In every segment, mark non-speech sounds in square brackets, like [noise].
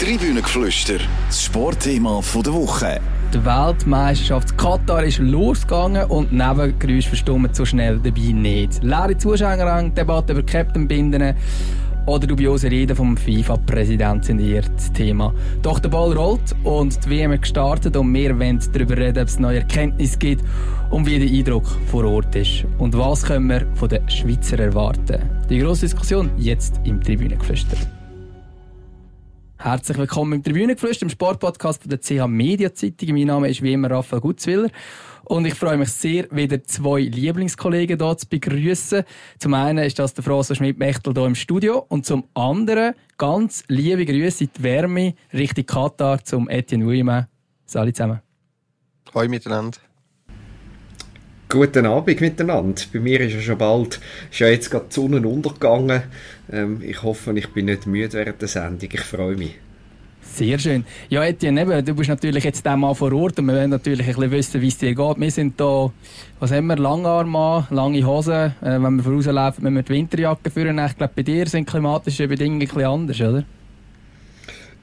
Tribünengeflüster, das Sportthema der Woche. Die Weltmeisterschaft Katar ist losgegangen und Nebengeräusche verstummen so schnell dabei nicht. Leere Zuschauerrang, Debatte über Captain-Binden oder dubiose Reden vom FIFA-Präsident sind hier das Thema. Doch der Ball rollt und die WM gestartet und wir wollen darüber reden, ob es neue Erkenntnisse gibt und wie der Eindruck vor Ort ist. Und was können wir von den Schweizer erwarten? Die grosse Diskussion jetzt im Tribünengeflüster. Herzlich willkommen im Tribünengeflüster, im Sportpodcast der CH Media Zeitung. Mein Name ist wie immer Raphael Gutzwiller und ich freue mich sehr, wieder zwei Lieblingskollegen hier zu begrüßen. Zum einen ist das der François Schmidt-Mechtel hier im Studio und zum anderen ganz liebe Grüße in die Wärme Richtung Katar zum Etienne Wuillemin. Salut zusammen. Hallo miteinander. Guten Abend miteinander. Bei mir ist ja schon bald, ist ja jetzt gerade die Sonne untergegangen. Ähm, ich hoffe, ich bin nicht müde während der Sendung. Ich freue mich. Sehr schön. Ja, Etienne, eben, du bist natürlich jetzt der Mal vor Ort und wir wollen natürlich ein bisschen wissen, wie es dir geht. Wir sind hier, was haben wir, Langarm an, lange Hosen. Äh, wenn wir vorauslaufen, müssen wir die Winterjacke führen. Ich glaube, bei dir sind klimatische Bedingungen ein bisschen anders, oder?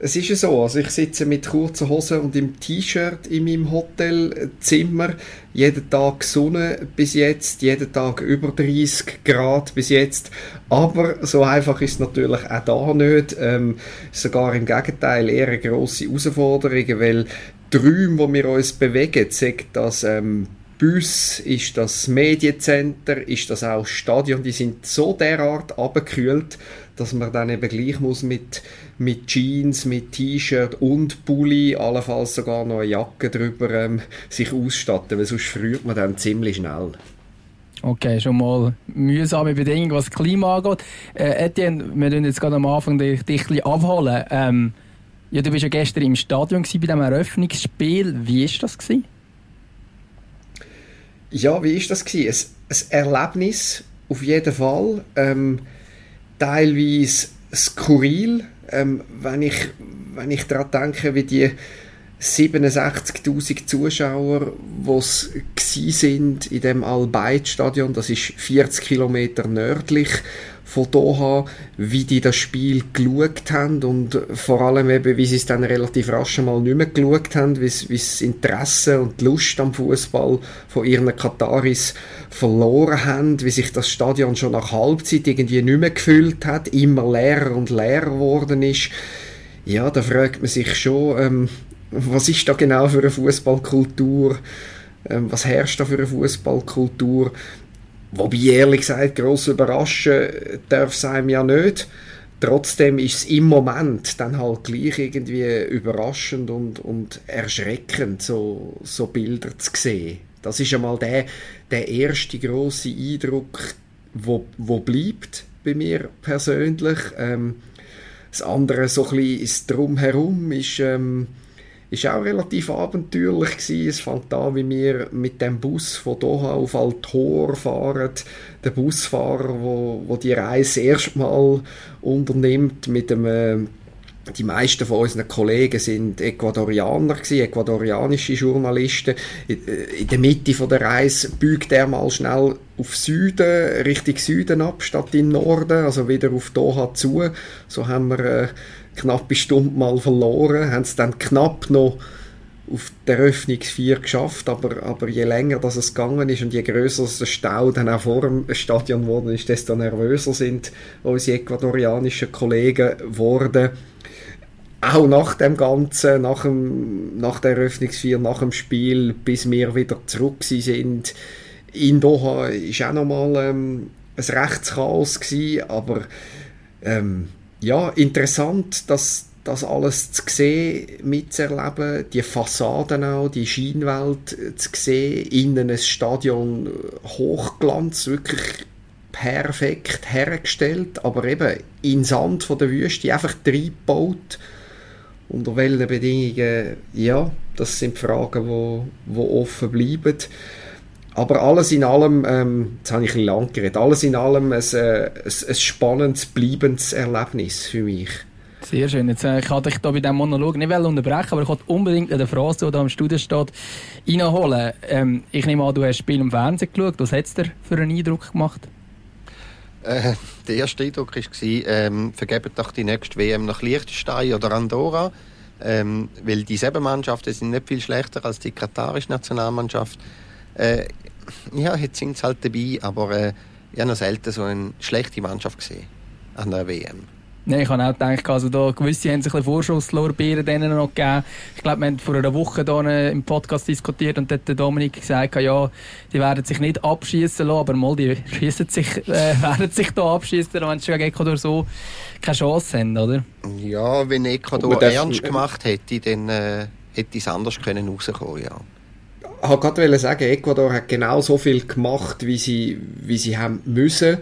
Es ist ja so, also ich sitze mit kurzen Hosen und im T-Shirt in meinem Hotelzimmer, jeden Tag Sonne bis jetzt, jeden Tag über 30 Grad bis jetzt, aber so einfach ist es natürlich auch da nicht, ähm, sogar im Gegenteil eher eine grosse Herausforderung, weil die Räume, wo wir uns bewegen, sagt das ähm, Bus, ist das Mediencenter, ist das auch Stadion, die sind so derart abgekühlt, dass man dann eben gleich muss mit, mit Jeans, mit T-Shirt und Pulli, allenfalls sogar noch eine Jacke drüber ähm, sich ausstatten, weil sonst friert man dann ziemlich schnell. Okay, schon mal mühsame Bedingungen, was das Klima angeht. Äh, Etienne, wir können jetzt gerade am Anfang dich, dich ein abholen. Ähm, ja, du bist ja gestern im Stadion bei diesem Eröffnungsspiel. Wie war das? Gewesen? Ja, wie war das? Gewesen? Ein, ein Erlebnis, auf jeden Fall. Ähm, teilweise skurril, ähm, wenn ich, wenn ich daran denke, wie die 67.000 Zuschauer, es sind in dem Al-Bayt-Stadion, das ist 40 Kilometer nördlich von Doha, wie die das Spiel geschaut haben und vor allem eben, wie sie es dann relativ rasch mal nicht mehr geschaut haben, wie, das Interesse und die Lust am Fußball von ihren Kataris verloren haben, wie sich das Stadion schon nach Halbzeit irgendwie nicht mehr gefüllt hat, immer leerer und leerer geworden ist. Ja, da fragt man sich schon, ähm, was ist da genau für eine Fußballkultur? Ähm, was herrscht da für eine Fußballkultur? Wobei, ehrlich gesagt, gross überraschen darf es einem ja nicht. Trotzdem ist es im Moment dann halt gleich irgendwie überraschend und, und erschreckend, so, so Bilder zu sehen. Das ist einmal der, der erste große Eindruck, wo, wo bleibt bei mir persönlich. Ähm, das andere so ein bisschen ist drumherum ist ähm, ist auch relativ abenteuerlich gewesen. Es fängt an, wie wir mit dem Bus von Doha auf Al-Tor fahren. Der Busfahrer, wo, wo die Reise erstmal unternimmt mit dem äh, die meisten von unseren Kollegen sind Ecuadorianer gewesen, ecuadorianische Journalisten. In der Mitte der Reise bügt er mal schnell auf Süden, Richtung Süden ab, statt in Norden, also wieder auf Doha zu. So haben wir äh, knappe Stunde mal verloren, haben es dann knapp noch auf der Eröffnungsvier geschafft, aber, aber je länger das es gegangen ist und je größer der Stau dann auch vor dem Stadion geworden ist, desto nervöser sind unsere ecuadorianischen Kollegen geworden. Auch nach dem Ganzen, nach, dem, nach der Eröffnungsvier, nach dem Spiel, bis wir wieder zurück sind in Doha, war auch nochmal ähm, ein Rechtschaos gewesen, aber ähm, ja, interessant, dass das alles zu sehen, mitzuerleben, die Fassaden auch, die Scheinwelt zu sehen, innen ein Stadion Hochglanz, wirklich perfekt hergestellt, aber eben in Sand von der Wüste einfach reingebaut. Unter welchen Bedingungen, ja, das sind Fragen, die wo, wo offen bleiben. Aber alles in allem, ähm, jetzt habe ich ein lang geredet, alles in allem ein, äh, ein, ein spannendes, bleibendes Erlebnis für mich. Sehr schön. Jetzt, äh, ich wollte dich hier bei diesem Monolog nicht unterbrechen, aber ich wollte unbedingt eine Phrase, die da im Studio steht, reinholen. Ähm, ich nehme an, du hast das Spiel im Fernsehen geschaut. Was hat es dir für einen Eindruck gemacht? Äh, der erste Eindruck war, ähm, vergeben doch die nächste WM nach Liechtenstein oder Andorra. Ähm, weil die sieben Mannschaften sind nicht viel schlechter als die katarische Nationalmannschaft. Äh, ja, jetzt sind sie halt dabei, aber äh, ich habe noch selten so eine schlechte Mannschaft gesehen an der WM. Nein, ich habe auch gedacht, also da gewisse haben sich ein Vorschusslorbeeren denen noch gegeben. Ich glaube, wir haben vor einer Woche hier im Podcast diskutiert und dort der Dominik gesagt, ja, die werden sich nicht abschießen lassen, aber mal, die schießen sich, äh, [laughs] werden sich da abschießen, wenn sie gegen Ecuador so keine Chance haben, oder? Ja, wenn Ecuador ernst gemacht hätte, dann äh, hätte es anders können rauskommen, ja. Wollte gerade sagen, Ecuador hat genau so viel gemacht, wie sie, wie sie haben müssen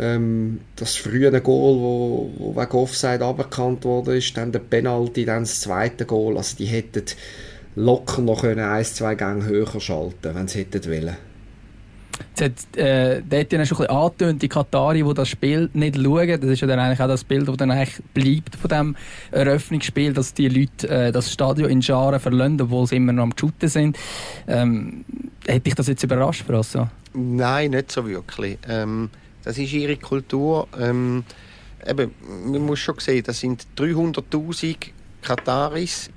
ähm, das frühe Goal, wo, wo wegen Offside aberkannt wurde, ist, dann der Penalty, dann das zweite Goal. Also die hätten locker noch können ein, zwei Gänge höher schalten, wenn sie hätten wollen. Jetzt hat äh, dort schon ein bisschen angetönt, die Katari, die das Spiel nicht schauen. Das ist ja dann eigentlich auch das Bild, das dann eigentlich bleibt von dem Eröffnungsspiel, dass die Leute äh, das Stadion in Scharen verlassen, obwohl sie immer noch am Shooten sind. Ähm, hätte dich das jetzt überrascht, Frasso? Nein, nicht so wirklich. Ähm, das ist ihre Kultur. Ähm, eben, man muss schon sehen, das sind 300'000 Kataris,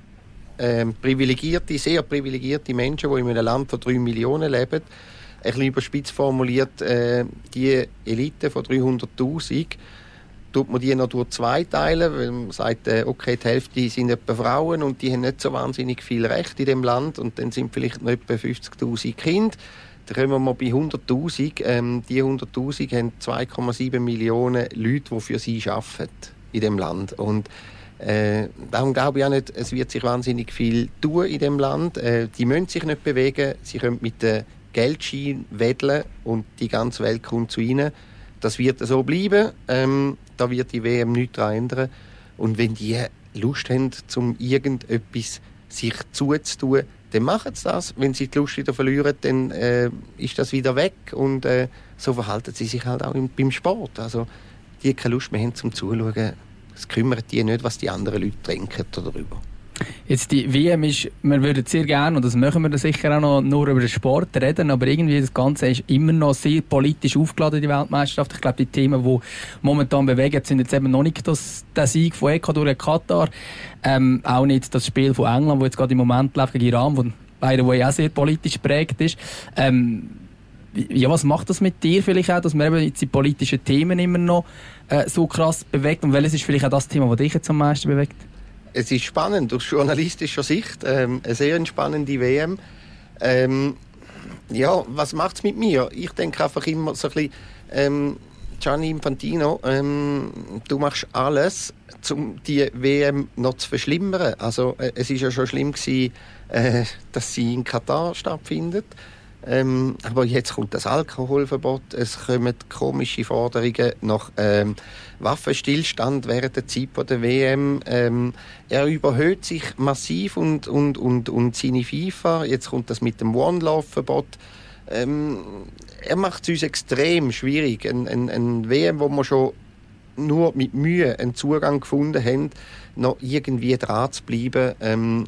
ähm, privilegierte, sehr privilegierte Menschen, die in einem Land von 3 Millionen leben. Ein bisschen überspitzt formuliert, äh, die Elite von 300'000 tut man die noch durch zwei teilen, weil man sagt, äh, okay, die Hälfte sind etwa Frauen und die haben nicht so wahnsinnig viel Recht in dem Land und dann sind vielleicht noch etwa 50'000 Kinder. Da kommen wir mal bei 100'000. Ähm, die 100'000 haben 2,7 Millionen Leute, die für sie arbeiten in dem Land. Und äh, darum glaube ich auch nicht, es wird sich wahnsinnig viel tun in dem Land. Äh, die müssen sich nicht bewegen. Sie können mit den Geldschein wedeln und die ganze Welt kommt zu ihnen. Das wird so bleiben. Ähm, da wird die WM nichts daran ändern. Und wenn die Lust haben, um irgendetwas sich zuzutun, dann machen sie das. Wenn sie die Lust wieder verlieren, dann äh, ist das wieder weg. Und äh, so verhalten sie sich halt auch im, beim Sport. Also, die keine Lust mehr haben zum Zuschauen, es kümmert die nicht, was die anderen Leute denken darüber. Jetzt die WM ist, wir würden sehr gerne, und das machen wir sicher auch noch, nur über den Sport reden, aber irgendwie das Ganze ist immer noch sehr politisch aufgeladen, die Weltmeisterschaft. Ich glaube, die Themen, die momentan bewegen, sind jetzt eben noch nicht das, der Sieg von Ecuador in Katar, ähm, auch nicht das Spiel von England, wo jetzt gerade im Moment läuft gegen Iran, wo by the way auch sehr politisch prägt ist. Ähm, ja, was macht das mit dir vielleicht auch, dass man eben jetzt die politischen Themen immer noch äh, so krass bewegt und welches ist vielleicht auch das Thema, das dich jetzt am meisten bewegt? Es ist spannend aus journalistischer Sicht, ähm, eine sehr spannende WM. Ähm, ja, was macht es mit mir? Ich denke einfach immer so ein bisschen, ähm, Gianni Infantino, ähm, du machst alles, um die WM noch zu verschlimmern. Also äh, es ist ja schon schlimm gewesen, äh, dass sie in Katar stattfindet. Ähm, aber jetzt kommt das Alkoholverbot, es kommen komische Forderungen nach ähm, Waffenstillstand während der Zeit der WM. Ähm, er überhöht sich massiv und, und, und, und seine FIFA. Jetzt kommt das mit dem One-Love-Verbot. Ähm, er macht es uns extrem schwierig. Ein, ein, ein WM, wo wir schon nur mit Mühe einen Zugang gefunden haben, noch irgendwie dran zu bleiben. Ähm,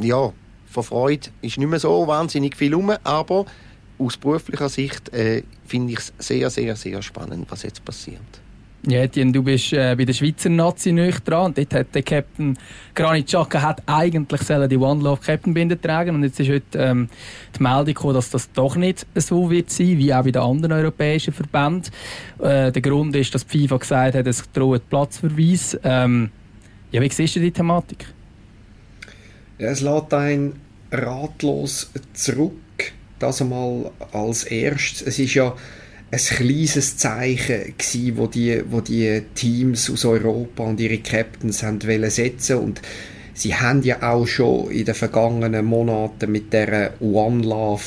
ja, von Freude ist nicht mehr so wahnsinnig viel rum, aber aus beruflicher Sicht äh, finde ich es sehr, sehr, sehr spannend, was jetzt passiert. Ja, Etienne, du bist äh, bei der Schweizer Nazi nicht dran. Und dort hat der Captain Granit Xhaka hat eigentlich die One Love Captain Binde tragen und jetzt ist heute ähm, die Meldung gekommen, dass das doch nicht so wird sein, wie auch bei den anderen europäischen Verbänden. Äh, der Grund ist, dass die FIFA gesagt hat, es droht Platzverweis. Ähm, ja, wie siehst du die Thematik? Ja, es lässt einen ratlos zurück. Das einmal als erstes. Es ist ja ein kleines Zeichen gewesen, wo die, wo die Teams aus Europa und ihre Captains haben setzen und sie haben ja auch schon in den vergangenen Monaten mit der One Love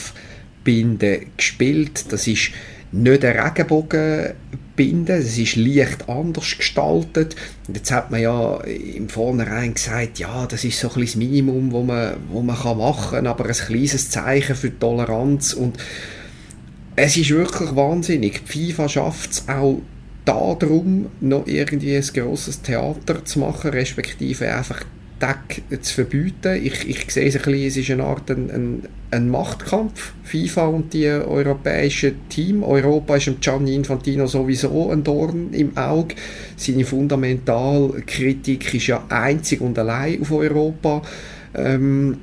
Binde gespielt. Das ist nicht eine Regenbogenbinde, es ist leicht anders gestaltet. Jetzt hat man ja im Vornherein gesagt, ja, das ist so ein das Minimum, wo man, wo man kann machen kann, aber ein kleines Zeichen für Toleranz und es ist wirklich wahnsinnig. Die FIFA schafft es auch darum, noch irgendwie ein grosses Theater zu machen, respektive einfach Tag zu verbieten. Ich, ich sehe es ein bisschen, es ist eine Art ein, ein, ein Machtkampf, FIFA und die europäischen Team. Europa ist dem Gianni Infantino sowieso ein Dorn im Auge. Seine Fundamentalkritik ist ja einzig und allein auf Europa. Ähm,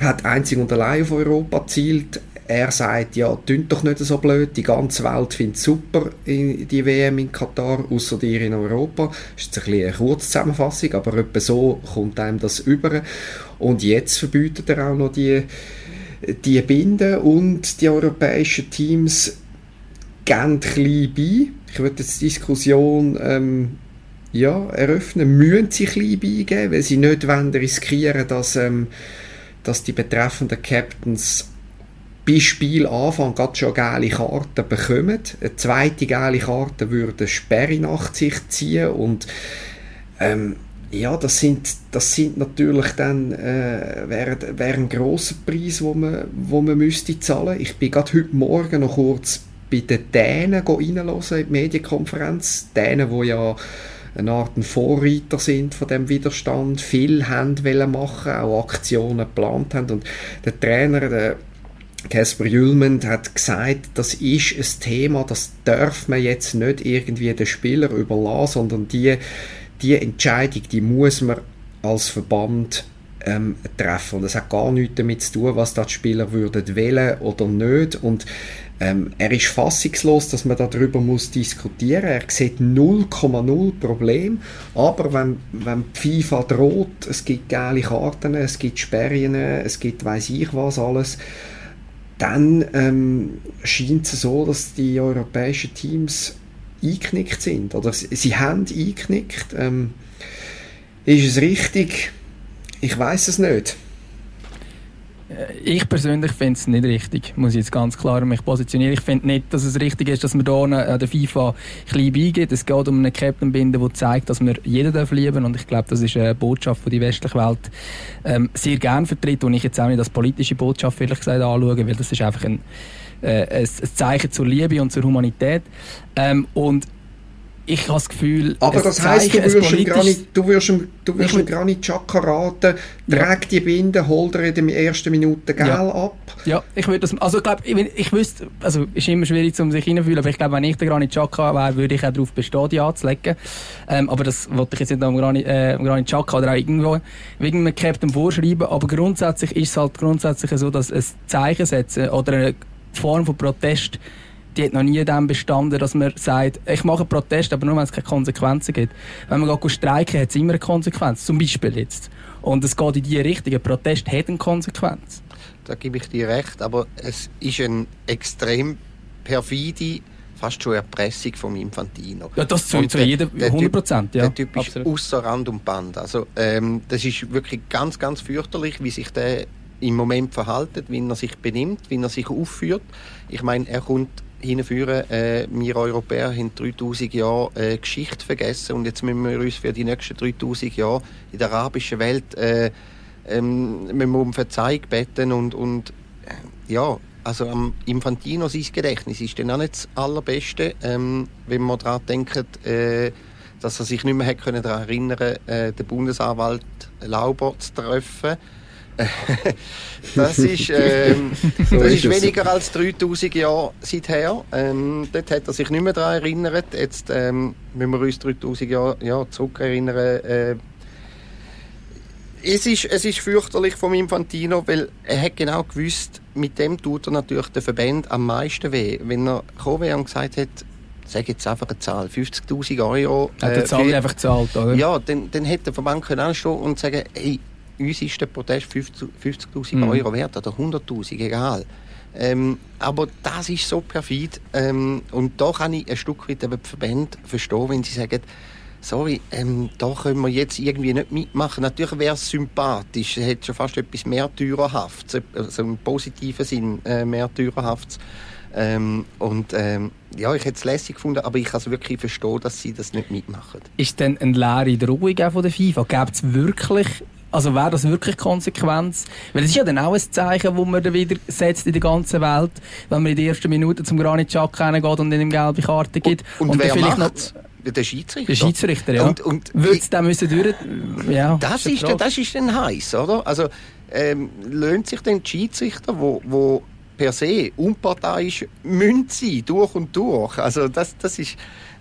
hat einzig und allein auf Europa zielt. Er sagt, ja, tünt doch nicht so blöd, die ganze Welt findet super die WM in Katar, außer dir in Europa. Das ist jetzt ein eine Kurzzusammenfassung, aber etwa so kommt einem das über. Und jetzt verbietet er auch noch die, die Binden und die europäischen Teams gehen klein bei. Ich würde jetzt die Diskussion ähm, ja, eröffnen. Müssen sie klein beigeben, weil sie nicht wollen riskieren, dass, ähm, dass die betreffenden Captains bei Spielanfang gerade schon gelbe Karten bekommen. Eine zweite gelbe Karte würde Sperre nach sich ziehen und ähm, ja, das sind, das sind natürlich dann äh, wäre, wäre ein grosser Preis, wo man, wo man müsste zahlen. Ich bin gerade heute Morgen noch kurz bei den Dänen reinhören in die Medienkonferenz. Dänen, die ja eine Art Vorreiter sind von dem Widerstand, viel haben wollen machen, auch Aktionen geplant haben und der Trainer, der Casper Jülmend hat gesagt, das ist ein Thema, das darf man jetzt nicht irgendwie den Spieler überlassen, sondern die, die Entscheidung, die muss man als Verband ähm, treffen. Und das hat gar nichts damit zu tun, was die Spieler würden wählen oder nicht. Und ähm, er ist fassungslos, dass man darüber muss diskutieren. Er sieht 0,0 Problem. Aber wenn, wenn die FIFA droht, es gibt geile Karten, es gibt Sperren, es gibt weiß ich was alles, dann ähm, scheint es so, dass die europäischen Teams eingeknickt sind. Oder sie, sie haben eingeknickt. Ähm, ist es richtig? Ich weiß es nicht. Äh, ich persönlich finde es nicht richtig, muss ich jetzt ganz klar mich positionieren. Ich finde nicht, dass es richtig ist, dass man hier an der FIFA klein beigeht. Es geht um einen Captain binden, der zeigt, dass wir jeden darf lieben und ich glaube, das ist eine Botschaft, die die westliche Welt ähm, sehr gerne vertritt und ich jetzt auch nicht als politische Botschaft ehrlich gesagt anschaue, weil das ist einfach ein, äh, ein Zeichen zur Liebe und zur Humanität. Ähm, und ich habe das Gefühl, aber das heisst, du wirst ihm gar nicht, du wirst ihm, du wirst ihm gar nicht Chaka raten, ja. die Binde, hol dir in der ersten Minute Gel ja. ab. Ja, ich würde das, also ich glaube, ich, ich wüsste, also ist immer schwierig, um sich hineinfühlen, aber ich glaube, wenn ich der Granit Chaka wäre, würde ich auch darauf bestehen, die anzulegen. Ähm, aber das wollte ich jetzt nicht am Granit, äh, Granit Chaka oder auch irgendwo wegen einem Captain vorschreiben, aber grundsätzlich ist es halt grundsätzlich so, dass ein Zeichen setzen oder eine Form von Protest die hat noch nie dem bestanden, dass man sagt, ich mache einen Protest, aber nur wenn es keine Konsequenzen gibt. Wenn man geht streiken, hat es immer eine Konsequenz. Zum Beispiel jetzt. Und es geht in die Richtung. Ein Protest hat eine Konsequenz. Da gebe ich dir recht, aber es ist eine extrem perfide fast schon Erpressung vom Infantino. Ja, das zu, zu jedem 100 Prozent. Ja, der Typ ist außer Rand und Band. Also, ähm, das ist wirklich ganz, ganz fürchterlich, wie sich der im Moment verhaltet, wie er sich benimmt, wie er sich aufführt. Ich meine, er kommt hinführen. Äh, wir Europäer haben 3000 Jahre äh, Geschichte vergessen und jetzt müssen wir uns für die nächsten 3000 Jahre in der arabischen Welt äh, ähm, um Verzeihung beten und, und äh, ja, also am Infantino sein Gedächtnis ist dann auch nicht das allerbeste, ähm, wenn man daran denkt, äh, dass er sich nicht mehr daran erinnern konnte, äh, den Bundesanwalt Lauber zu treffen [laughs] das ist, ähm, so das ist, ist weniger als 3000 Jahre seither. Ähm, dort hat er sich nicht mehr daran erinnert. Jetzt ähm, müssen wir uns 3000 Jahre ja, zurückerinnern. Äh, es ist, es ist fürchterlich vom Infantino, weil er hat genau gewusst, mit dem tut er natürlich den Verband am meisten weh. Wenn er gekommen wäre und gesagt hat, sage jetzt einfach eine Zahl, 50'000 Euro. Äh, hat er Zahl einfach gezahlt, oder? Ja, dann, dann hätte der Verband können anstehen und sagen, hey, uns ist der Protest 50'000 50 mhm. Euro wert oder 100'000, egal. Ähm, aber das ist so perfid ähm, und da kann ich ein Stück weit den Verband verstehen, wenn sie sagen, sorry, ähm, da können wir jetzt irgendwie nicht mitmachen. Natürlich wäre es sympathisch, es hat schon fast etwas mehr Märtyrerhaftes, also im positiven Sinn äh, Märtyrerhaftes. Ähm, und ähm, ja, ich hätte es lässig gefunden, aber ich kann es wirklich verstehen, dass sie das nicht mitmachen. Ist denn eine leere Drohung von der FIFA? Gibt es wirklich also wäre das wirklich Konsequenz? Weil es ist ja dann auch ein Zeichen, das man dann wieder setzt in der ganzen Welt, wenn man in der ersten Minute zum Granit Xhaka geht und ihm gelbe Karte gibt. Und, und, und wer vielleicht noch Der Schiedsrichter. Der Schiedsrichter, ja. Und, und Würde es dann müssen durch... Ja, das, ist, dann, das ist dann heiß, oder? Also ähm, lohnt sich dann die Schiedsrichter, wo, wo per se unparteiisch münd sein, durch und durch. Also das, das ist...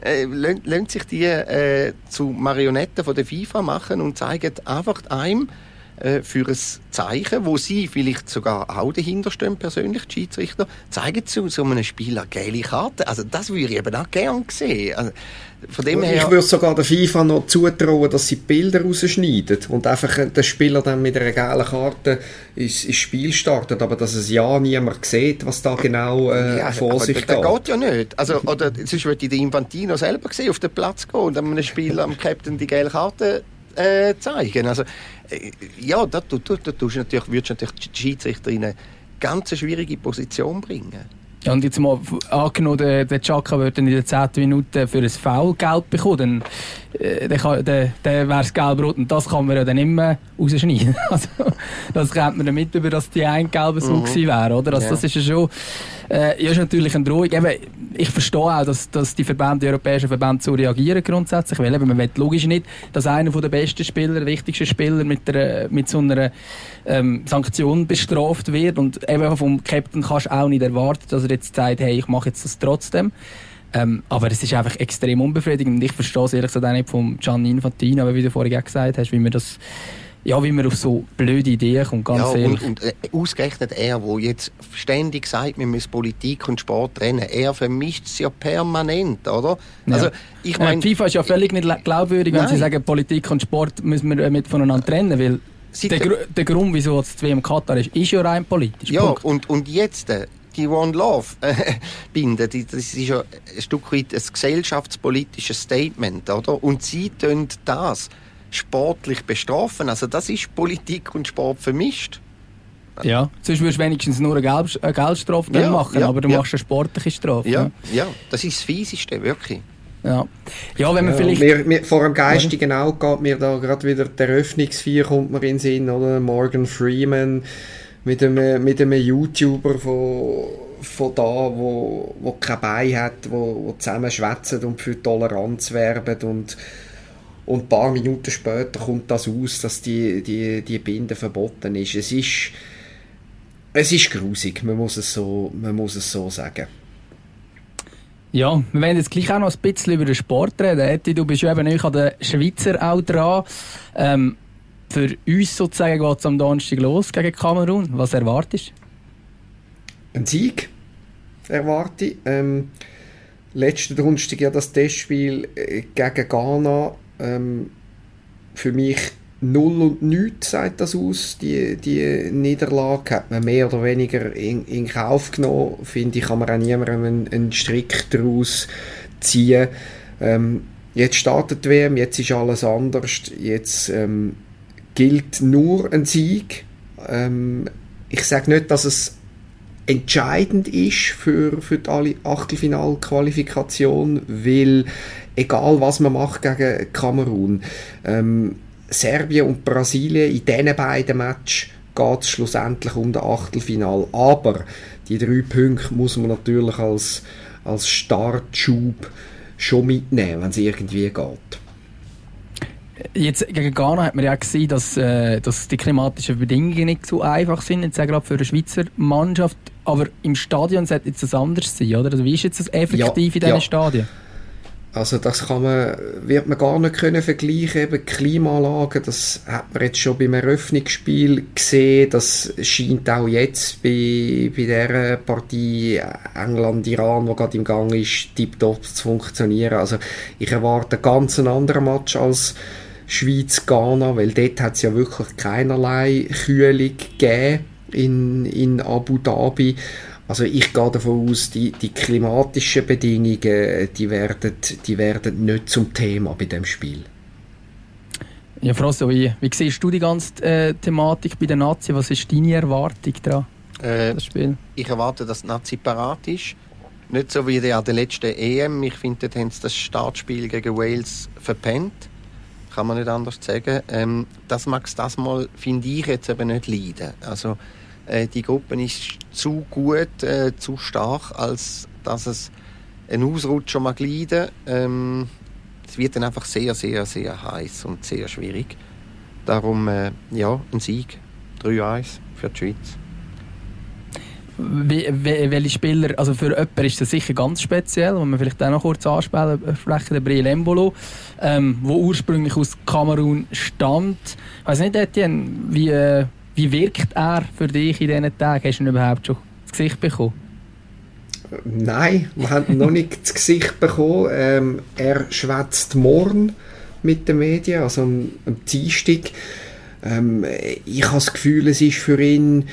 Äh, lohnt sich die äh, zu Marionetten von der FIFA machen und zeigen einfach einem, äh, für ein Zeichen, wo sie vielleicht sogar auch dahinter stehen, persönlich, die Schiedsrichter, zeigen zu so einem Spieler gelbe Karte. Also das würde ich eben auch gerne sehen. Also, von dem her... Ich würde sogar der FIFA noch zutrauen, dass sie die Bilder rausschneiden und einfach den Spieler dann mit einer gelben Karte ins, ins Spiel startet, aber dass es ja niemand sieht, was da genau äh, ja, vor sich geht. Das geht ja nicht. Also, oder sonst würde ich den Infantino selber sehen, auf den Platz gehen und einem Spieler, am Captain die gelbe Karte äh, zeigen. Also, äh, ja, da, du, du, du, du natürlich, würdest natürlich die Schiedsrichter in eine ganz schwierige Position bringen. Ja, und jetzt mal angenommen, der, der Chaka würde in der 10. Minute für ein Foul Geld bekommen, dann, äh, dann, dann, dann wäre es gelb-rot und das kann man ja dann immer rausschneiden. [laughs] Also, das kennt man dann mit, über dass die ein gelbe so mhm. gewesen wäre, oder? Also, ja. Das ist ja schon, äh, ja, ist natürlich eine Drohung. Eben, ich verstehe auch, dass, dass die Verbände, die europäischen Verbände so reagieren grundsätzlich, weil eben, man will logisch nicht, dass einer der besten Spieler, wichtigsten Spieler mit, der, mit so einer ähm, Sanktion bestraft wird und eben vom Captain kannst du auch nicht erwarten, dass er jetzt sagt, hey, ich mache jetzt das trotzdem. Ähm, aber es ist einfach extrem unbefriedigend und ich verstehe es ehrlich gesagt auch nicht vom Gianni Infantino, wie du vorhin gesagt hast, wie man das ja, wie man auf so blöde Ideen kommt, ganz ja, ehrlich. Und, und äh, ausgerechnet er, der jetzt ständig sagt, wir müssen Politik und Sport trennen, er vermischt es ja permanent, oder? Ja. Also, ich mein, äh, FIFA ist ja völlig nicht glaubwürdig, wenn sie sagen, Politik und Sport müssen wir mit voneinander trennen, weil der, Gr der Grund, wieso das WM Katar ist, ist ja rein politisch. Ja, und, und jetzt, äh, die One Love äh, [laughs] binden, das ist ja ein Stück weit ein gesellschaftspolitisches Statement, oder? Und sie tun das sportlich bestrafen. Also das ist Politik und Sport vermischt. Ja, sonst würdest du wenigstens nur eine, Gelb eine Geldstrafe ja, machen, ja, aber du ja. machst eine sportliche Strafe. Ja, ja, das ist das Fieseste, wirklich. Ja, ja wenn man vielleicht... Mir, mir, vor dem geistigen Auge geht mir da gerade wieder der Eröffnungsvier kommt mir in den Sinn, oder? Morgan Freeman mit einem, mit einem YouTuber von, von da, wo, wo kein Bein hat, wo, wo zusammen schwätzen und für Toleranz werben und und ein paar Minuten später kommt das aus, dass die, die, die Binde verboten ist. Es ist, es ist grusig, man muss es so, man muss es so sagen. Ja, wir werden jetzt gleich auch noch ein bisschen über den Sport reden. Eti, du bist ja eben nicht an der Schweizer auch dran. Ähm, für uns sozusagen geht es am Donnerstag los gegen Kamerun. Was erwartest du? Ein Sieg erwarte ich. Ähm, letzten Donnerstag ja das Testspiel äh, gegen Ghana ähm, für mich null und nichts sagt das aus. Die, die Niederlage hat man mehr oder weniger in, in Kauf genommen. Finde ich, kann man auch niemandem einen, einen Strick daraus ziehen. Ähm, jetzt startet die WM, jetzt ist alles anders. Jetzt ähm, gilt nur ein Sieg. Ähm, ich sage nicht, dass es entscheidend ist für, für die Achtelfinalqualifikation, weil egal was man macht gegen Kamerun, ähm, Serbien und Brasilien, in diesen beiden Matches geht es schlussendlich um das Achtelfinal. Aber die drei Punkte muss man natürlich als, als Startschub schon mitnehmen, wenn es irgendwie geht. Jetzt gegen Ghana hat man ja gesehen, dass, äh, dass die klimatischen Bedingungen nicht so einfach sind, jetzt gerade für eine Schweizer Mannschaft. Aber im Stadion sollte jetzt das anders sein, oder? Also wie ist jetzt das effektiv ja, in diesen ja. Stadien? Also das kann man, wird man gar nicht können vergleichen. Eben Klimaanlagen, das hat man jetzt schon beim Eröffnungsspiel gesehen. Das scheint auch jetzt bei, bei der Partie England-Iran, die gerade im Gang ist, tiptop zu funktionieren. Also ich erwarte einen ganz anderen Match als Schweiz-Ghana, weil dort hat es ja wirklich keinerlei Kühlung gegeben in, in Abu Dhabi. Also ich gehe davon aus, die, die klimatischen Bedingungen, die werden, die werden nicht zum Thema bei dem Spiel. Ja, Frosso, wie, wie siehst du die ganze äh, Thematik bei den Nazi? Was ist deine Erwartung daran, äh, das Spiel? Ich erwarte, dass die Nazi parat ist. Nicht so wie an der letzten EM. Ich finde, dort haben sie das Startspiel gegen Wales verpennt. Kann man nicht anders sagen. Ähm, das mag es das mal, finde ich, jetzt eben nicht leiden. Also, äh, die Gruppe ist zu gut, äh, zu stark, als dass es ein Ausrutscher mag leiden. Ähm, es wird dann einfach sehr, sehr, sehr heiß und sehr schwierig. Darum, äh, ja, ein Sieg. 3-1 für die Schweiz. Wie, wie, welche Spieler, also für jemanden ist das sicher ganz speziell, wo man vielleicht auch noch kurz ansprechen, der Briel Embolo, ähm, ursprünglich aus Kamerun stammt. Ich weiß nicht, Etienne, wie, äh, wie wirkt er für dich in diesen Tagen? Hast du ihn überhaupt schon das Gesicht bekommen? Nein, wir haben noch nicht das Gesicht bekommen. Ähm, er schwätzt morgen mit den Medien, also am, am Dienstag. Ähm, ich habe das Gefühl, es ist für ihn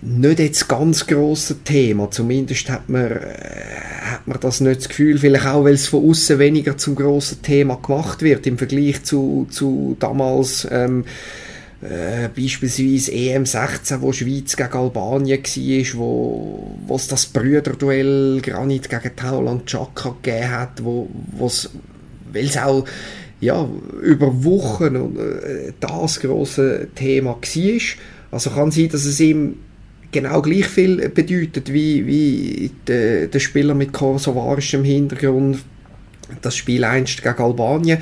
nicht jetzt ganz grosse Thema. Zumindest hat man, äh, hat man das nicht das Gefühl, vielleicht auch, weil es von außen weniger zum grossen Thema gemacht wird im Vergleich zu, zu damals ähm, äh, beispielsweise EM16, wo Schweiz gegen Albanien war, wo es das Brüderduell Granit gegen Tauland Chaka gegeben hat, wo weil es auch ja, über Wochen äh, das große Thema war. Also kann sein, dass es ihm genau gleich viel bedeutet wie, wie der, der Spieler mit kosovarischem Hintergrund das Spiel einst gegen Albanien.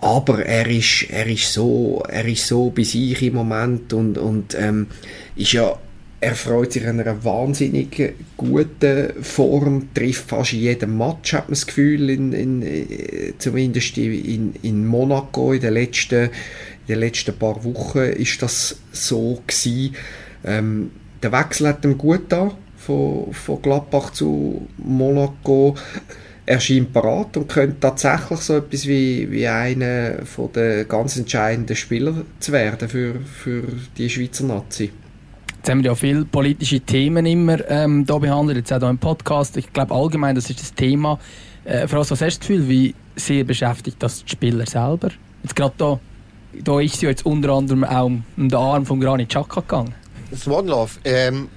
Aber er ist, er ist so, er ist so bei sich im Moment und, und ähm, ist ja, er freut sich an einer wahnsinnig guten Form, trifft fast in jedem Match, hat man das Gefühl, in, in, äh, zumindest in, in Monaco in den letzten, in den letzten paar Wochen ist das so gewesen. Ähm, der Wechsel hat ihm gut da von, von Gladbach zu Monaco. Er scheint parat und könnte tatsächlich so etwas wie, wie einer von den ganz entscheidenden Spieler zu werden für, für die Schweizer Nazi. Jetzt haben wir ja viele politische Themen immer ähm, da behandelt, jetzt auch hier im Podcast. Ich glaube allgemein, das ist das Thema. Äh, Franz, was hast du das Gefühl, wie sehr beschäftigt das die Spieler selber? Jetzt gerade da, da ist sie jetzt unter anderem auch um den Arm von Granit Xhaka gegangen. Das One Love. Ähm,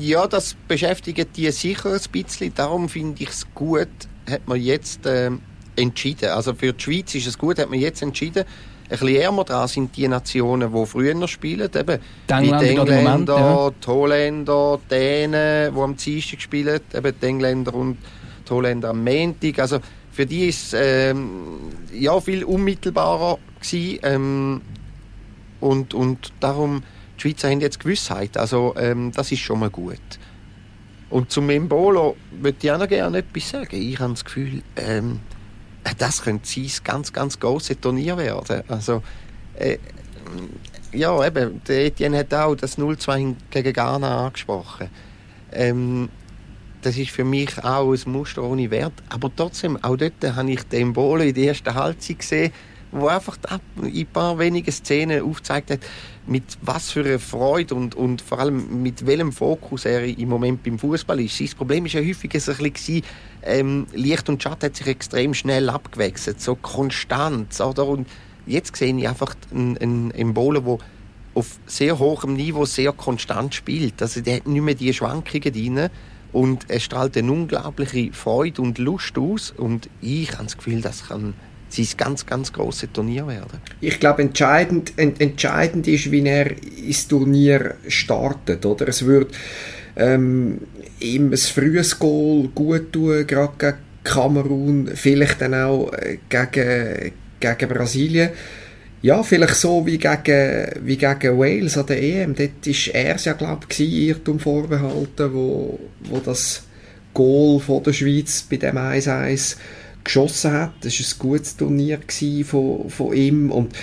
ja, das beschäftigt die sicher ein bisschen. Darum finde ich es gut, hat man jetzt ähm, entschieden. Also für die Schweiz ist es gut, hat man jetzt entschieden. Ein bisschen ärmer dran sind die Nationen, die früher spielen. Eben, die Engländer, die, Engländer, ja. die Holländer, die Dänen, die am Dienstag spielen. Eben die Engländer und die Holländer am Montag. Also für die ist ähm, ja viel unmittelbarer gewesen, ähm, und, und darum die Schweizer haben jetzt Gewissheit. Also ähm, das ist schon mal gut. Und zum Embolo würde ich auch noch gerne etwas sagen. Ich habe das Gefühl, ähm, das könnte sein ganz, ganz große Turnier werden. Also, äh, ja, eben, der Etienne hat auch das 0-2 gegen Ghana angesprochen. Ähm, das ist für mich auch ein Muster ohne Wert. Aber trotzdem, auch dort habe ich den Embolo in der ersten Halbzeit gesehen, wo einfach in ein paar wenigen Szenen aufgezeigt hat, mit was für einer Freude und, und vor allem mit welchem Fokus er im Moment beim Fußball ist. Sein Problem ist ja häufig ein bisschen, ähm, Licht und Schatten hat sich extrem schnell abgewechselt, so konstant. Oder? Und jetzt sehe ich einfach einen, einen Embole, der auf sehr hohem Niveau sehr konstant spielt. Also der hat nicht mehr die Schwankungen drin und er strahlt eine unglaubliche Freude und Lust aus und ich habe das Gefühl, das kann sie ist ganz, ganz große Turnier werden. Ich glaube, entscheidend, ent, entscheidend ist, wie er ins Turnier startet. Oder? Es wird ähm, ihm ein frühes Goal gut tun, gerade gegen Kamerun, vielleicht dann auch äh, gegen, gegen Brasilien. Ja, vielleicht so wie gegen, wie gegen Wales an der EM. Dort war er ja, glaube ich, Irrtum vorbehalten, wo, wo das Goal von der Schweiz bei dem 1-1 geschossen hat. Das war ein gutes Turnier von, von ihm und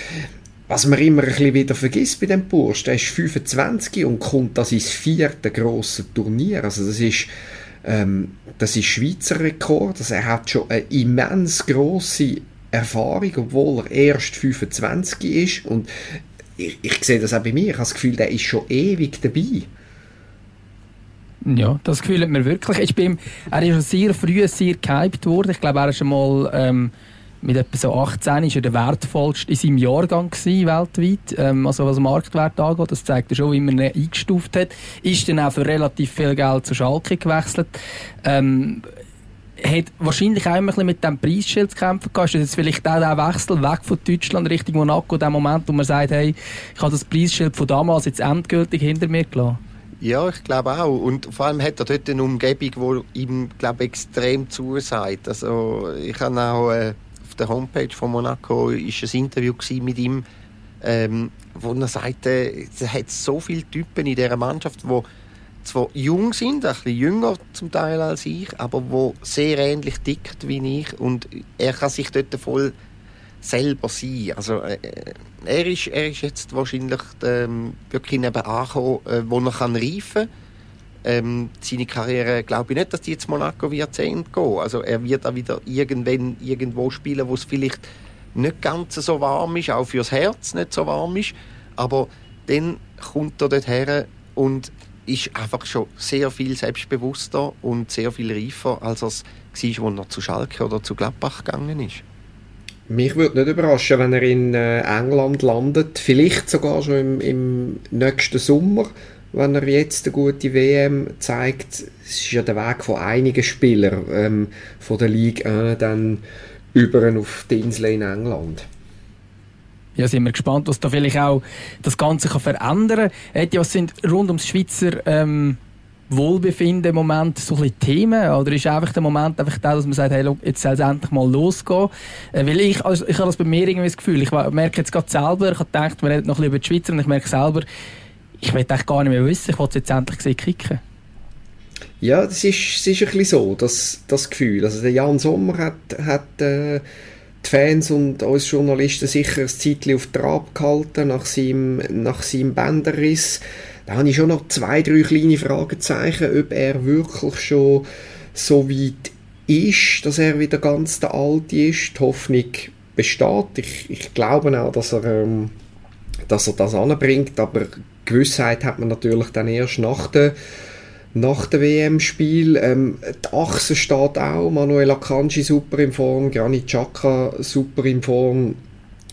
was man immer ein bisschen wieder vergisst bei dem Bursch, der ist 25 und kommt das ins vierte grosse Turnier. Also das ist, ähm, das ist Schweizer Rekord. Also er hat schon eine immens grosse Erfahrung, obwohl er erst 25 ist. Und ich, ich sehe das auch bei mir. Ich habe das Gefühl, der ist schon ewig dabei. Ja, das Gefühl hat man wirklich. Ich bin, er ist schon sehr früh sehr gehypt worden. Ich glaube, er ist schon mal ähm, mit etwa so 18 ist er der wertvollste in seinem Jahrgang gewesen, weltweit. Ähm, also was Marktwert angeht, das zeigt er schon, wie man ihn eingestuft hat. Ist dann auch für relativ viel Geld zu Schalke gewechselt. Ähm, hat wahrscheinlich auch immer ein mit dem Preisschild zu kämpfen gehabt. Ist das jetzt vielleicht auch der Wechsel weg von Deutschland Richtung Monaco, der Moment, wo man sagt, hey, ich habe das Preisschild von damals jetzt endgültig hinter mir gelassen? Ja, ich glaube auch. Und vor allem hat er dort eine Umgebung, die ihm glaube extrem zusagt. Also ich habe auch äh, auf der Homepage von Monaco ist ein Interview mit ihm, ähm, wo er sagte, es hat so viele Typen in dieser Mannschaft, die zwar jung sind, ein bisschen jünger zum Teil als ich, aber wo sehr ähnlich tickt wie ich und er kann sich dort voll selber sein. Also äh, er, ist, er ist jetzt wahrscheinlich ähm, wirklich neben angekommen, äh, wo er reifen kann. Ähm, seine Karriere glaube ich nicht, dass die jetzt Monaco wird zu Ende gehen. Also er wird auch wieder irgendwann irgendwo spielen, wo es vielleicht nicht ganz so warm ist, auch fürs Herz nicht so warm ist. Aber dann kommt er dort her und ist einfach schon sehr viel selbstbewusster und sehr viel reifer, als er es war, als er zu Schalke oder zu Gladbach gegangen ist. Mich würde nicht überraschen, wenn er in äh, England landet, vielleicht sogar schon im, im nächsten Sommer, wenn er jetzt eine gute WM zeigt. Es ist ja der Weg von einigen Spielern ähm, von der Liga äh, dann über auf die Insel in England ja, sind wir gespannt, was da vielleicht auch das Ganze kann verändern kann. Ja, sind rund ums Schweizer ähm, Wohlbefinden im Moment so ein Themen? Oder ist einfach der Moment einfach der, dass man sagt, hey, look, jetzt soll es endlich mal losgehen? Äh, weil ich, also ich habe das bei mir irgendwie das Gefühl, ich merke jetzt gerade selber, ich habe gedacht, wir reden noch ein bisschen über die Schweizer und ich merke selber, ich will eigentlich gar nicht mehr wissen, ich will es jetzt endlich sehen, kicken. Ja, das ist, das ist ein bisschen so, das, das Gefühl. Also der Jan Sommer hat, hat äh, die Fans und uns Journalisten sicher ein Zeitchen auf Trab gehalten nach seinem, nach seinem Bänderriss. Da habe ich schon noch zwei, drei kleine Fragezeichen, ob er wirklich schon so weit ist, dass er wieder ganz der Alte ist. Die Hoffnung besteht. Ich, ich glaube auch, dass er, ähm, dass er das anbringt, aber Gewissheit hat man natürlich dann erst nach der nach dem WM-Spiel. Ähm, die Achse steht auch. Manuel Akanji super in Form, Granit Xhaka super in Form.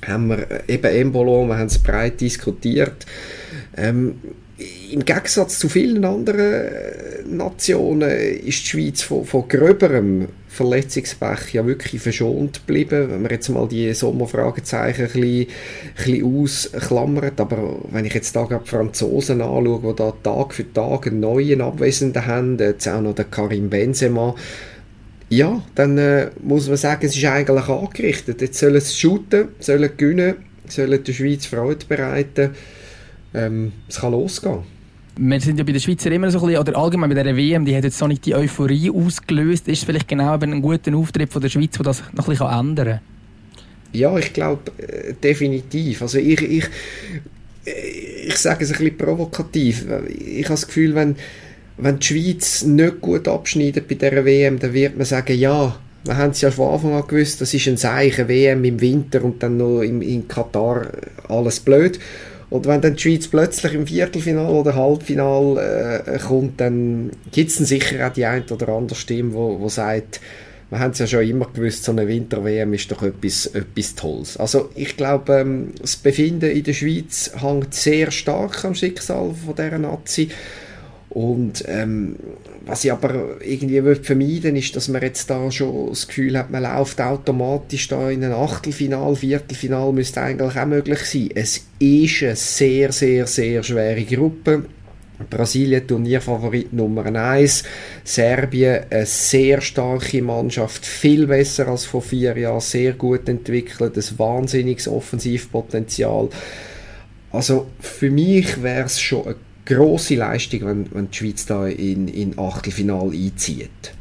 Haben wir äh, eben Embolo, wir haben es breit diskutiert. Ähm, im Gegensatz zu vielen anderen äh, Nationen ist die Schweiz von, von gröberem Verletzungspech ja wirklich verschont geblieben. Wenn man jetzt mal die Sommerfragezeichen ein bisschen, ein bisschen ausklammert, aber wenn ich jetzt da die Franzosen anschaue, die da Tag für Tag einen neuen Abwesenden haben, jetzt auch noch der Karim Benzema, ja, dann äh, muss man sagen, es ist eigentlich angerichtet. Jetzt sollen sie shooten, sollen gewinnen, sollen der Schweiz Freude bereiten ähm, es kann losgehen. Wir sind ja bei den Schweizer immer so ein bisschen, oder allgemein bei der WM, die hat jetzt so nicht die Euphorie ausgelöst. Ist es vielleicht genau ein guter Auftritt von der Schweiz, der das noch ein bisschen ändern kann? Ja, ich glaube äh, definitiv. Also ich, ich, ich sage es ein bisschen provokativ. Ich habe das Gefühl, wenn, wenn die Schweiz nicht gut abschneidet bei dieser WM, dann wird man sagen, ja, wir haben es ja von Anfang an gewusst, das ist ein Zeichen, WM im Winter und dann noch in, in Katar alles blöd. Und wenn dann die Schweiz plötzlich im Viertelfinal oder Halbfinal äh, kommt, dann gibt es sicher auch die eine oder andere Stimme, wo, wo sagt, wir haben es ja schon immer gewusst, so eine Winter-WM ist doch etwas, etwas Tolles. Also ich glaube, ähm, das Befinden in der Schweiz hängt sehr stark am Schicksal von dieser Nazi. Und ähm, was ich aber irgendwie vermeiden ist, dass man jetzt da schon das Gefühl hat, man läuft automatisch da in ein Achtelfinal, Viertelfinal müsste eigentlich auch möglich sein. Es ist eine sehr, sehr, sehr schwere Gruppe. Brasilien Turnierfavorit Nummer 1, Serbien eine sehr starke Mannschaft, viel besser als vor vier Jahren, sehr gut entwickelt, ein wahnsinniges Offensivpotenzial. Also für mich wäre es schon eine grosse Leistung, wenn, wenn die Schweiz da in, in Achtelfinal einzieht.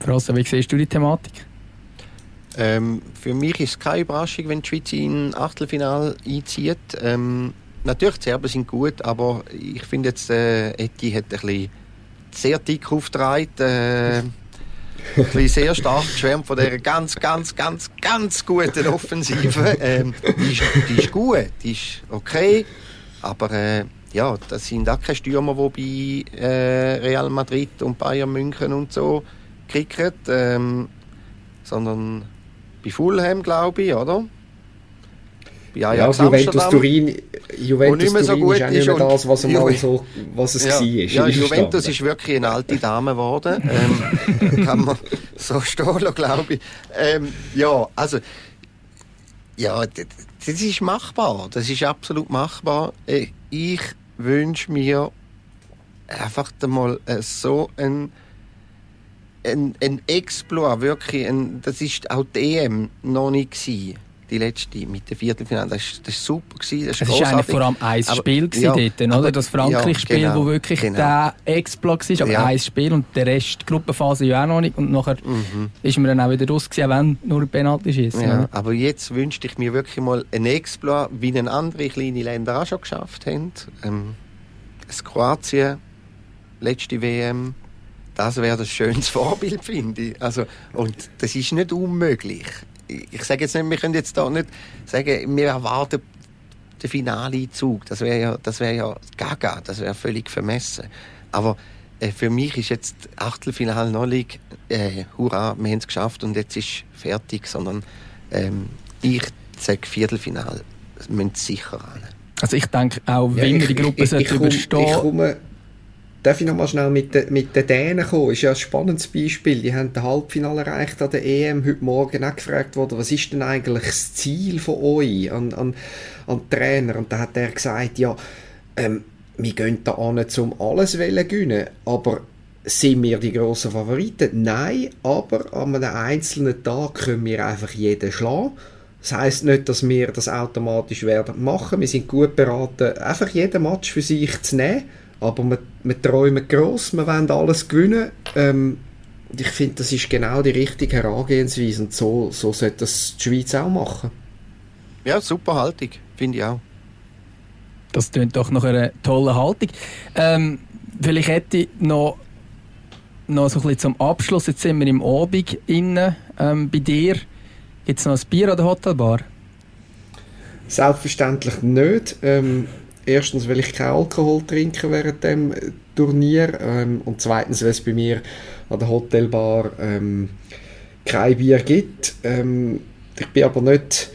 Frasse, wie siehst du die Thematik? Ähm, für mich ist es keine Überraschung, wenn die Schweiz in Achtelfinal einzieht. Ähm, natürlich, die Serben sind gut, aber ich finde jetzt, äh, Eti hat ein bisschen sehr dick aufgetragen. Äh, ein bisschen sehr stark geschwärmt von dieser ganz, ganz, ganz, ganz guten Offensive. Ähm, die, ist, die ist gut, die ist okay, aber äh, ja, das sind auch keine Stürmer, die bei äh, Real Madrid und Bayern München und so kicken, ähm, sondern bei Fulham, glaube ich, oder? Bei Ajax ja, Juventus Turin, Juventus Turin so gut ist auch nicht mehr das, was, mal so, was es ja, war. Ja, Juventus ist wirklich eine alte Dame geworden. ähm, [laughs] kann man so stehen glaube ich. Ähm, ja, also, ja, das ist machbar. Das ist absolut machbar. Äh, ich wünsche mir einfach mal so einen ein, ein Exploit, wirklich. Ein, das ist auch die EM noch nicht gewesen die letzte mit dem Viertelfinale. Das war super. Gewesen, das war eigentlich vor allem ein aber, Spiel ja, dort, oder? Aber, das Frankreich-Spiel, ja, genau, wo wirklich genau. der Exploit war, aber ja. ein Spiel und der Rest, die Gruppenphase ja auch noch nicht. Und nachher mhm. ist man dann auch wieder raus gewesen, wenn nur ein Penalty ist. Ja, aber jetzt wünschte ich mir wirklich mal ein Exploit, wie ein andere kleine Länder auch schon geschafft haben. Ähm, das Kroatien, letzte WM, das wäre das schönes [laughs] Vorbild, finde ich. Also, und das ist nicht unmöglich ich sage jetzt nicht, wir können jetzt da nicht sagen, wir erwarten den Finaleinzug. Das wäre ja, das wäre ja gaga, das wäre völlig vermessen. Aber äh, für mich ist jetzt Achtelfinale noch nicht, äh, hurra, wir haben es geschafft und jetzt ist fertig, sondern ähm, ich sage Viertelfinale, wir müssen sicher ran. Also ich denke auch, wenn ja, wir die Gruppe ich, ich, ich, überstehen Darf ich noch mal schnell mit, mit den Dänen kommen? Das ist ja ein spannendes Beispiel. Die haben das Halbfinale erreicht an der EM. Heute Morgen auch gefragt worden, was ist denn eigentlich das Ziel von euch an, an, an Trainer? Und da hat er gesagt, ja, ähm, wir gehen da an, um alles zu gewinnen. Aber sind wir die grossen Favoriten? Nein, aber an einem einzelnen Tag können wir einfach jeden schlagen. Das heisst nicht, dass wir das automatisch werden machen. Wir sind gut beraten, einfach jeden Match für sich zu nehmen aber wir, wir träumen gross, wir wollen alles gewinnen. Ähm, ich finde, das ist genau die richtige Herangehensweise und so, so sollte das die Schweiz auch machen. Ja, super Haltung, finde ich auch. Das klingt doch nach einer tollen Haltung. Ähm, vielleicht hätte ich noch, noch so ein bisschen zum Abschluss, jetzt sind wir im Abend innen, ähm, bei dir. Gibt es noch ein Bier an der Hotelbar? Selbstverständlich nicht. Ähm, erstens, weil ich keinen Alkohol trinke während dem Turnier ähm, und zweitens, weil es bei mir an der Hotelbar ähm, kein Bier gibt. Ähm, ich bin aber nicht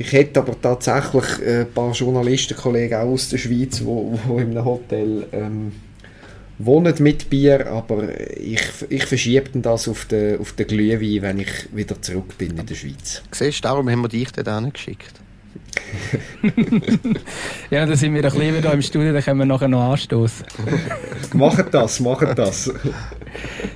ich hätte aber tatsächlich ein paar Journalistenkollegen auch aus der Schweiz, wo in einem Hotel ähm, wohnen mit Bier, aber ich, ich verschiebe das auf den, auf den Glühwein, wenn ich wieder zurück bin in der Schweiz. Siehst du, darum haben wir dich dort geschickt. Ja, da sind wir ein bisschen wieder im Studio, da können wir nachher noch anstoßen. machen das, machen das.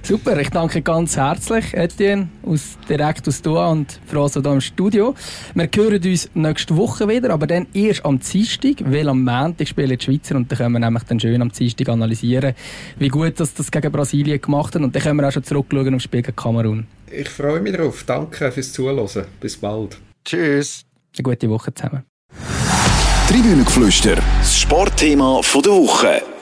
Super, ich danke ganz herzlich, Etienne, aus, direkt aus Doha und François hier im Studio. Wir hören uns nächste Woche wieder, aber dann erst am Dienstag, weil am Montag spielen die Schweizer und dann können wir nämlich dann schön am Dienstag analysieren, wie gut das, das gegen Brasilien gemacht hat und dann können wir auch schon zurückschauen auf das Spiel gegen Kamerun. Ich freue mich darauf. Danke fürs Zuhören. Bis bald. Tschüss. Eine gute Woche zusammen. Tribünengeflüster, das Sportthema der Woche.